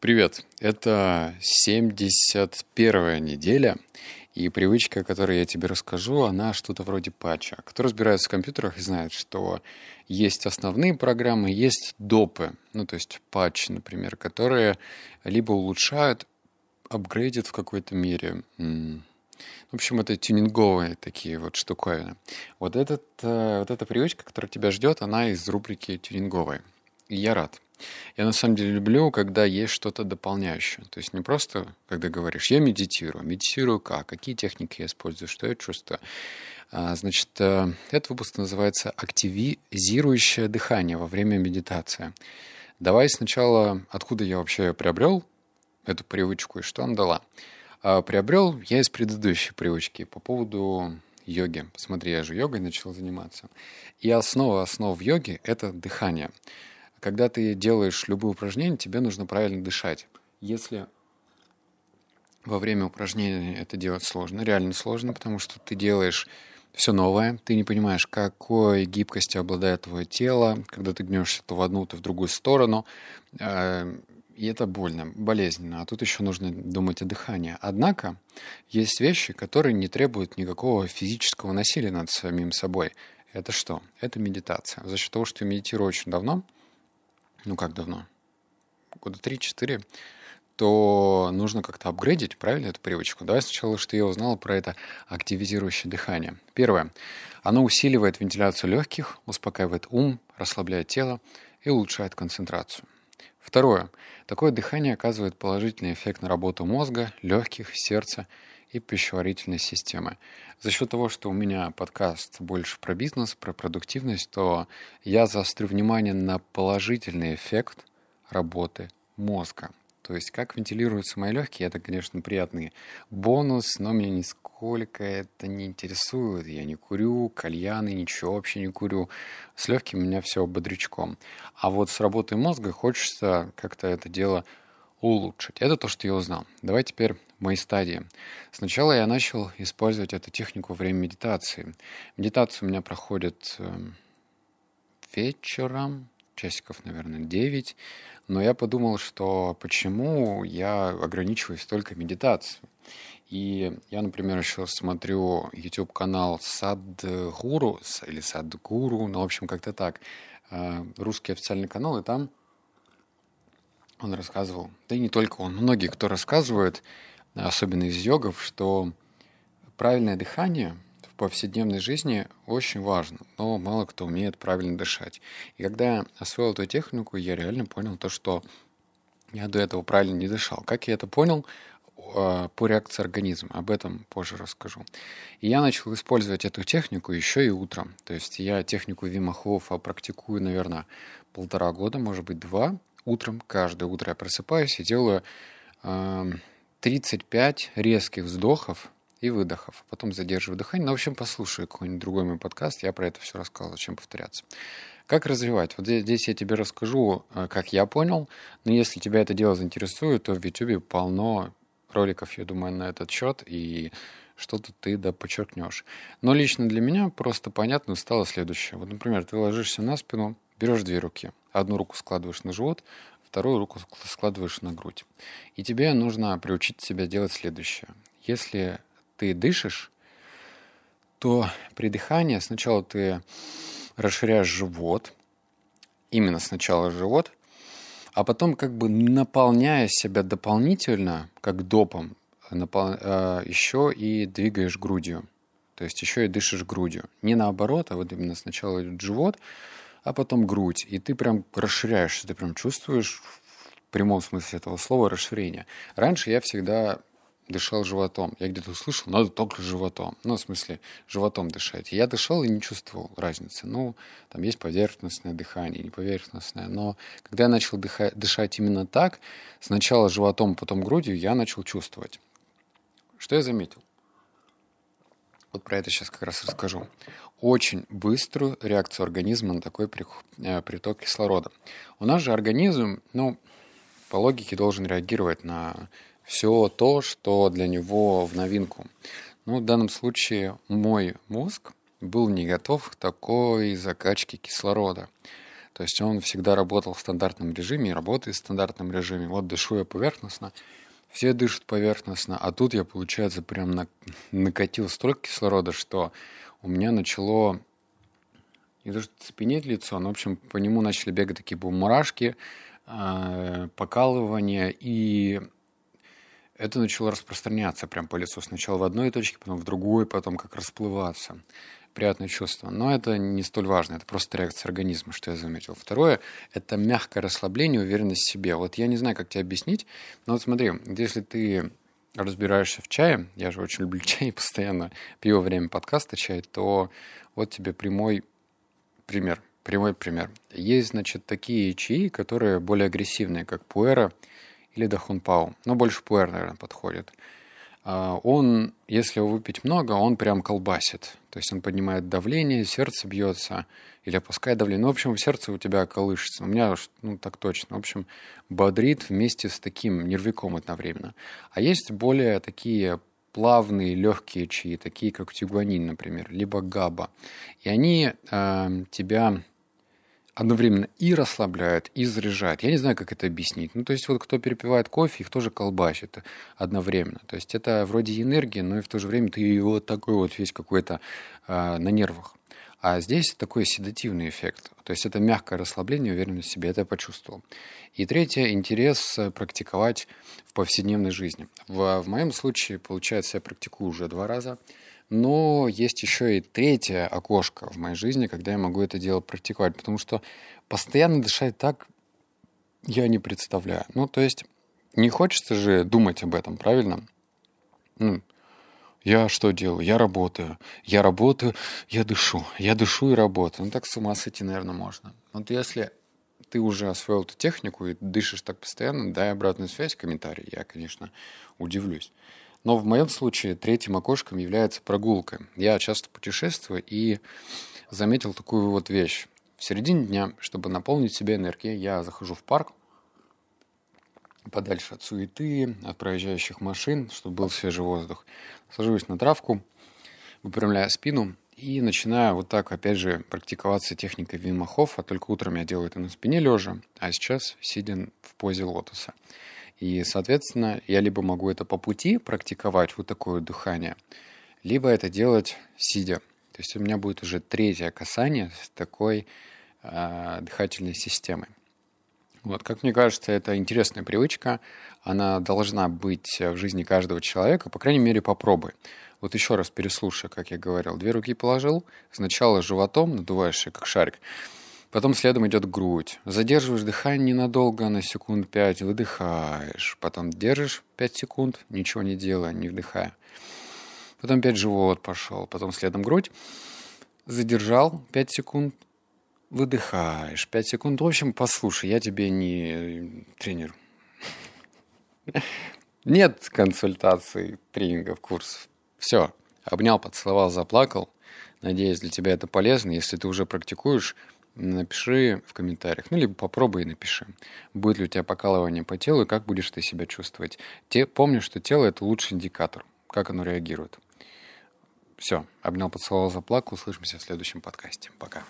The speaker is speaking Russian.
Привет! Это 71-я неделя, и привычка, о которой я тебе расскажу, она что-то вроде патча. Кто разбирается в компьютерах и знает, что есть основные программы, есть допы, ну то есть патч, например, которые либо улучшают, апгрейдят в какой-то мере. В общем, это тюнинговые такие вот штуковины. Вот, этот, э, вот эта привычка, которая тебя ждет, она из рубрики тюнинговой. И я рад. Я на самом деле люблю, когда есть что-то дополняющее. То есть не просто, когда говоришь, я медитирую. Медитирую как? Какие техники я использую? Что я чувствую? А, значит, э, этот выпуск называется «Активизирующее дыхание во время медитации». Давай сначала, откуда я вообще приобрел эту привычку и что она дала. А, приобрел я из предыдущей привычки по поводу йоги. Посмотри, я же йогой начал заниматься. И основа основ йоги – это дыхание – когда ты делаешь любые упражнения, тебе нужно правильно дышать. Если во время упражнения это делать сложно, реально сложно, потому что ты делаешь все новое, ты не понимаешь, какой гибкостью обладает твое тело, когда ты гнешься то в одну, то в другую сторону, э, и это больно, болезненно, а тут еще нужно думать о дыхании. Однако есть вещи, которые не требуют никакого физического насилия над самим собой. Это что? Это медитация. За счет того, что я медитирую очень давно – ну как давно, года 3-4, то нужно как-то апгрейдить, правильно, эту привычку. Давай сначала, что я узнал про это активизирующее дыхание. Первое. Оно усиливает вентиляцию легких, успокаивает ум, расслабляет тело и улучшает концентрацию. Второе. Такое дыхание оказывает положительный эффект на работу мозга, легких, сердца и пищеварительной системы. За счет того, что у меня подкаст больше про бизнес, про продуктивность, то я заострю внимание на положительный эффект работы мозга. То есть как вентилируются мои легкие, это, конечно, приятный бонус, но меня нисколько это не интересует. Я не курю, кальяны, ничего вообще не курю. С легким у меня все бодрячком. А вот с работой мозга хочется как-то это дело улучшить. Это то, что я узнал. Давай теперь мои стадии. Сначала я начал использовать эту технику во время медитации. Медитация у меня проходит эм, вечером, часиков, наверное, 9. Но я подумал, что почему я ограничиваюсь только медитацией. И я, например, еще смотрю YouTube-канал Садгуру или Садгуру, ну, в общем, как-то так. Э, русский официальный канал, и там он рассказывал, да и не только он, многие, кто рассказывает, особенно из йогов, что правильное дыхание в повседневной жизни очень важно, но мало кто умеет правильно дышать. И когда я освоил эту технику, я реально понял то, что я до этого правильно не дышал. Как я это понял? По реакции организма. Об этом позже расскажу. И я начал использовать эту технику еще и утром. То есть я технику Вима Хоффа практикую, наверное, полтора года, может быть, два. Утром, каждое утро я просыпаюсь и делаю 35 резких вздохов и выдохов. Потом задерживаю дыхание. Ну, в общем, послушай какой-нибудь другой мой подкаст. Я про это все рассказывал, зачем повторяться. Как развивать? Вот здесь я тебе расскажу, э, как я понял. Но если тебя это дело заинтересует, то в YouTube полно роликов, я думаю, на этот счет. И что-то ты да подчеркнешь. Но лично для меня просто понятно стало следующее. Вот, например, ты ложишься на спину, берешь две руки. Одну руку складываешь на живот, вторую руку складываешь на грудь. И тебе нужно приучить себя делать следующее. Если ты дышишь, то при дыхании сначала ты расширяешь живот, именно сначала живот, а потом как бы наполняя себя дополнительно, как допом, напол... э, еще и двигаешь грудью. То есть еще и дышишь грудью. Не наоборот, а вот именно сначала идет живот, а потом грудь. И ты прям расширяешься, ты прям чувствуешь в прямом смысле этого слова расширение. Раньше я всегда дышал животом. Я где-то услышал, надо только животом. Ну, в смысле, животом дышать. Я дышал и не чувствовал разницы. Ну, там есть поверхностное дыхание, не поверхностное. Но когда я начал дыхать, дышать именно так, сначала животом, потом грудью, я начал чувствовать. Что я заметил? Вот про это сейчас как раз расскажу. Очень быструю реакцию организма на такой э, приток кислорода. У нас же организм, ну, по логике должен реагировать на все то, что для него в новинку. Ну, в данном случае мой мозг был не готов к такой закачке кислорода. То есть он всегда работал в стандартном режиме и работает в стандартном режиме. Вот дышу я поверхностно, все дышат поверхностно, а тут я, получается, прям на, накатил столько кислорода, что у меня начало не то что цепенеть лицо, но, в общем, по нему начали бегать такие мурашки, э, покалывания, и это начало распространяться прям по лицу. Сначала в одной точке, потом в другой, потом как расплываться. Приятное чувство. Но это не столь важно, это просто реакция организма, что я заметил. Второе – это мягкое расслабление, уверенность в себе. Вот я не знаю, как тебе объяснить, но вот смотри, если ты разбираешься в чае, я же очень люблю чай, постоянно пью во время подкаста чай, то вот тебе прямой пример. Прямой пример. Есть, значит, такие чаи, которые более агрессивные, как пуэра или дахунпау. Но больше пуэр, наверное, подходит. А, он, если его выпить много, он прям колбасит. То есть он поднимает давление, сердце бьется или опускает давление. Ну, в общем, сердце у тебя колышется. У меня, ну, так точно. В общем, бодрит вместе с таким нервиком одновременно. А есть более такие плавные, легкие чаи, такие как тигуанин, например, либо габа. И они э, тебя одновременно и расслабляют, и заряжают. Я не знаю, как это объяснить. Ну, то есть вот кто перепивает кофе, их тоже колбасит одновременно. То есть это вроде энергия, но и в то же время ты вот такой вот весь какой-то э, на нервах. А здесь такой седативный эффект. То есть это мягкое расслабление, уверенность в себе. Это я почувствовал. И третье – интерес э, практиковать в повседневной жизни. В, в моем случае, получается, я практикую уже два раза. Но есть еще и третье окошко в моей жизни, когда я могу это дело практиковать. Потому что постоянно дышать так я не представляю. Ну, то есть не хочется же думать об этом, правильно? Ну, я что делаю? Я работаю. Я работаю, я дышу. Я дышу и работаю. Ну, так с ума сойти, наверное, можно. Вот если ты уже освоил эту технику и дышишь так постоянно, дай обратную связь, комментарий. Я, конечно, удивлюсь. Но в моем случае третьим окошком является прогулка. Я часто путешествую и заметил такую вот вещь. В середине дня, чтобы наполнить себя энергией, я захожу в парк, подальше от суеты, от проезжающих машин, чтобы был свежий воздух. Сажусь на травку, выпрямляю спину и начинаю вот так, опять же, практиковаться техникой Вимахов, а только утром я делаю это на спине лежа, а сейчас сидя в позе лотоса. И, соответственно, я либо могу это по пути практиковать, вот такое дыхание, либо это делать сидя. То есть у меня будет уже третье касание с такой э, дыхательной системой. Вот, как мне кажется, это интересная привычка. Она должна быть в жизни каждого человека. По крайней мере, попробуй. Вот еще раз переслушай, как я говорил. Две руки положил, сначала животом надуваешь, как шарик. Потом следом идет грудь. Задерживаешь дыхание ненадолго, на секунд пять, выдыхаешь. Потом держишь пять секунд, ничего не делая, не вдыхая. Потом опять живот пошел. Потом следом грудь. Задержал пять секунд, выдыхаешь 5 секунд. В общем, послушай, я тебе не тренер. Нет консультаций, тренингов, курсов. Все. Обнял, поцеловал, заплакал. Надеюсь, для тебя это полезно. Если ты уже практикуешь, напиши в комментариях. Ну, либо попробуй и напиши. Будет ли у тебя покалывание по телу и как будешь ты себя чувствовать. Те, помни, что тело – это лучший индикатор, как оно реагирует. Все. Обнял, поцеловал, заплакал. Услышимся в следующем подкасте. Пока.